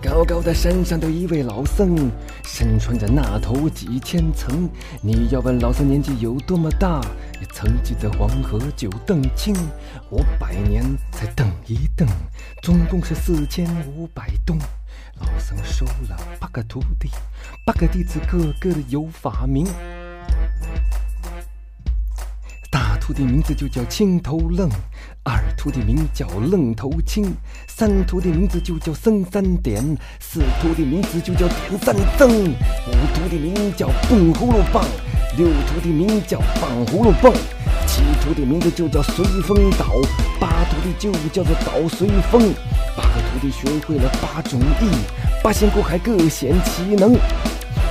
高高的山上的一位老僧，身穿着那头几千层。你要问老僧年纪有多么大？曾记得黄河九澄清，我百年才等一等，总共是四千五百栋。老僧收了八个徒弟，八个弟子个个的有法名。徒弟名字就叫青头愣，二徒弟名叫愣头青，三徒弟名字就叫僧三点，四徒弟名字就叫点三僧，五徒弟名叫蹦葫芦棒，六徒弟名叫棒葫芦蹦，七徒弟名字就叫随风倒，八徒弟就叫做倒随风。八个徒弟学会了八种艺，八仙过海各显其能。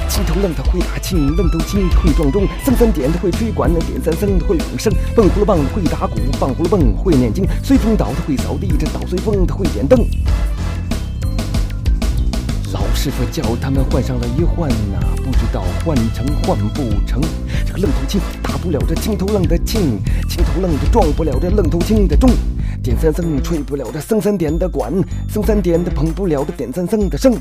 青头愣他会打磬，愣头青会撞钟，僧三点他会吹管，点三僧他会永生，蹦葫芦棒会打鼓，棒葫芦蹦会念经，随风倒他会扫地，这倒随风他会点灯。老师傅叫他们换上了一换呐，不知道换成换不成。这个愣头青打不了这青头愣的磬，青头愣他撞不了这愣头青的钟。点三僧吹不了这僧三点的管，僧三点的捧不了这点三僧的声。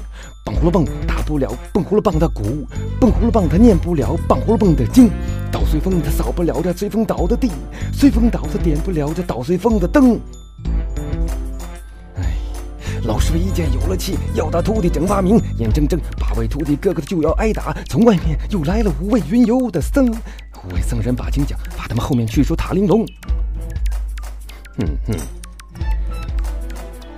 棒葫芦棒打不了棒葫芦棒的鼓，棒葫芦棒他念不了棒葫芦棒的经。倒随风他扫不了这随风倒的地，随风倒他点不了这倒随风的灯。哎，老师傅一见有了气，要打徒弟整八名，眼睁睁八位徒弟个个就要挨打。从外面又来了五位云游的僧，五位僧人把经讲，把他们后面去说塔玲珑。哼哼，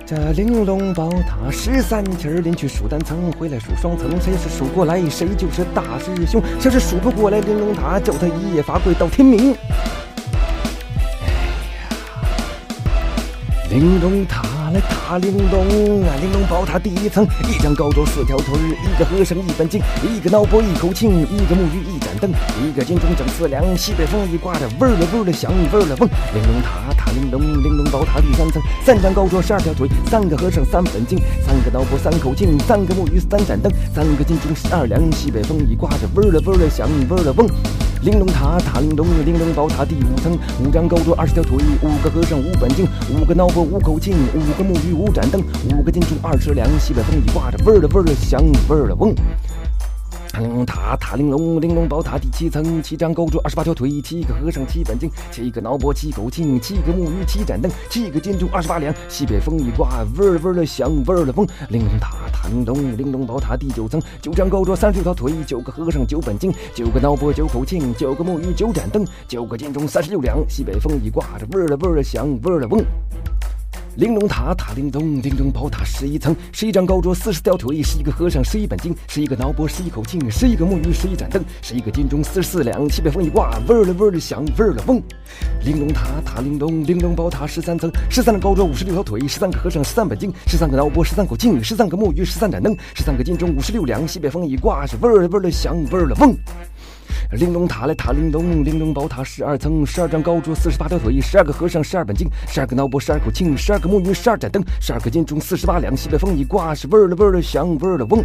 这玲珑宝塔十三层儿，连去数单层，回来数双层，谁是数过来，谁就是大师兄。谁是数不过来，玲珑塔叫他一夜罚跪到天明。哎呀，玲珑塔来塔玲珑啊，玲珑宝塔第一层，一张高桌四条腿，一个和尚一本经，一个脑钵一口磬，一个木鱼一盏灯，一个金钟整四两，西北风一刮着，嗡了嗡儿了响，嗡儿了嗡。玲珑塔塔玲珑，玲珑宝塔第三层，三张高桌十二条腿，三个和尚三本经，三个脑钵三口磬，三个木鱼三盏灯，三个金钟十二两，西北风一刮着，嗡了嗡儿了响，嗡儿了嗡。玲珑塔塔玲珑，玲珑宝塔第五层，五张高桌二十条腿，五个和尚五本经，五个脑钵五口磬，五个木鱼五盏灯，五个金钟二十两，西北风一刮着，味儿了味儿了响，味儿了嗡。玲珑塔塔玲珑，玲珑宝塔第七层，七张高桌二十八条腿，七个和尚七本经，七个脑钵七口磬，七个木鱼七盏灯，七个金钟二十八两，西北风一刮，嗡儿嗡儿了响，嗡儿了嗡。玲珑塔塔玲珑，玲珑宝塔第九层，九张高桌三十六条腿，九个和尚九本经，九个脑钵九口磬，九个木鱼九盏灯，九个金钟三十六两，西北风一刮着，嗡儿了嗡儿了响，嗡儿了嗡。玲珑塔塔玲珑，玲珑宝塔十一层，十一张高桌四十条腿，十一个和尚十一本经，十一个脑钵十一口磬，十一个木鱼十一盏灯，十一个金钟四十四两，西北风一刮，嗡了嗡了响，嗡了嗡。玲珑塔塔玲珑，玲珑宝塔十三层，十三张高桌五十六条腿，十三个和尚十三本经，十三个脑钵十三口磬，十三个木鱼十三盏灯，十三个金钟五十六两，西北风一刮，是嗡了嗡了响，嗡了嗡。玲珑塔来塔玲珑，玲珑宝塔十二层，十二张高桌四十八条腿，十二个和尚十二本经，十二个脑波十二口磬，十二个木鱼十二盏灯，十二个金钟四十八两，西北风一刮，是嗡儿了嗡儿了响，嗡儿了嗡。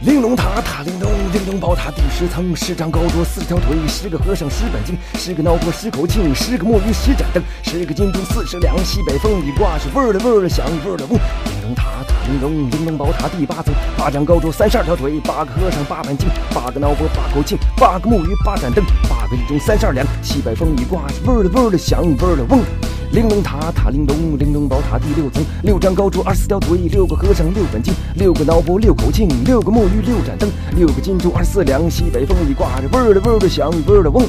玲珑塔塔玲珑，玲珑宝塔第十层，十张高桌四条腿，十个和尚十本经，十个脑钵十口磬，十个木鱼十盏灯，十个金钟四十两，西北风一刮，是嗡儿了嗡儿了响，嗡儿了嗡。玲珑塔塔玲珑，玲珑宝塔第八层，八张高桌三十二条腿，八个和尚八本经，八个脑钵八口磬，八个木鱼八盏灯，八个金钟三十二两，西北风一刮，是嗡儿了嗡儿了响，嗡儿了嗡。玲珑塔塔玲珑，玲珑宝塔第六层，六张高桌二十四条腿，六个和尚六本经，六个脑钵六口磬，六个木鱼六盏灯，六个金珠二十四两，西北风一刮着，嗡儿了嗡儿了响，嗡儿了嗡。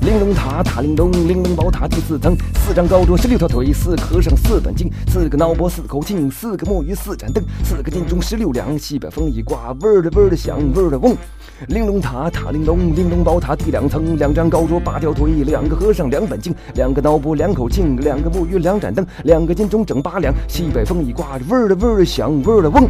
玲珑塔塔玲珑，玲珑宝塔第四层，四张高桌十六条腿，四个和尚四本经，四个脑钵四口磬，四个木鱼四盏灯，四个金钟十六两，西北风一刮，嗡儿了嗡儿了响，嗡儿了嗡。玲珑塔塔玲珑，玲珑宝塔第两层，两张高桌八条腿，两个和尚两本经，两个脑钵两口磬，两个木鱼两盏灯，两个金钟整八两，西北风一刮，嗡儿了嗡儿了响，嗡儿了嗡。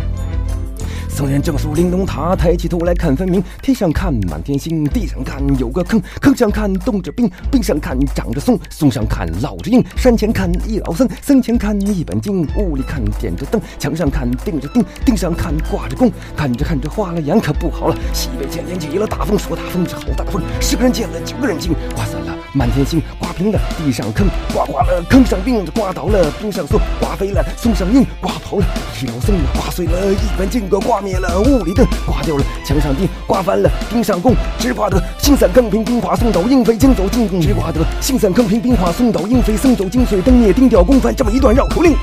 僧人正数玲珑塔，抬起头来看分明。天上看满天星，地上看有个坑，坑上看冻着冰，冰上看长着松，松上看落着鹰。山前看一老僧，僧前看一本经，屋里看点着灯，墙上看钉着钉，钉上看挂着弓。看着看着花了眼，可不好了！西北前天起了大风，说大风是好大风，十个人见了九个人惊，刮散了满天星，刮平了地上坑，刮刮了坑上冰，刮倒了冰上松，刮飞了松上硬，刮跑了一老僧，刮碎了一本经阁，刮灭了屋里灯，刮掉了墙上钉，刮翻了钉上弓，只刮得星散坑平，冰花松倒鹰飞，惊走惊弓，只刮得星散坑平，冰化松倒鹰飞，僧走精髓灯灭钉掉弓翻这么一段绕口令。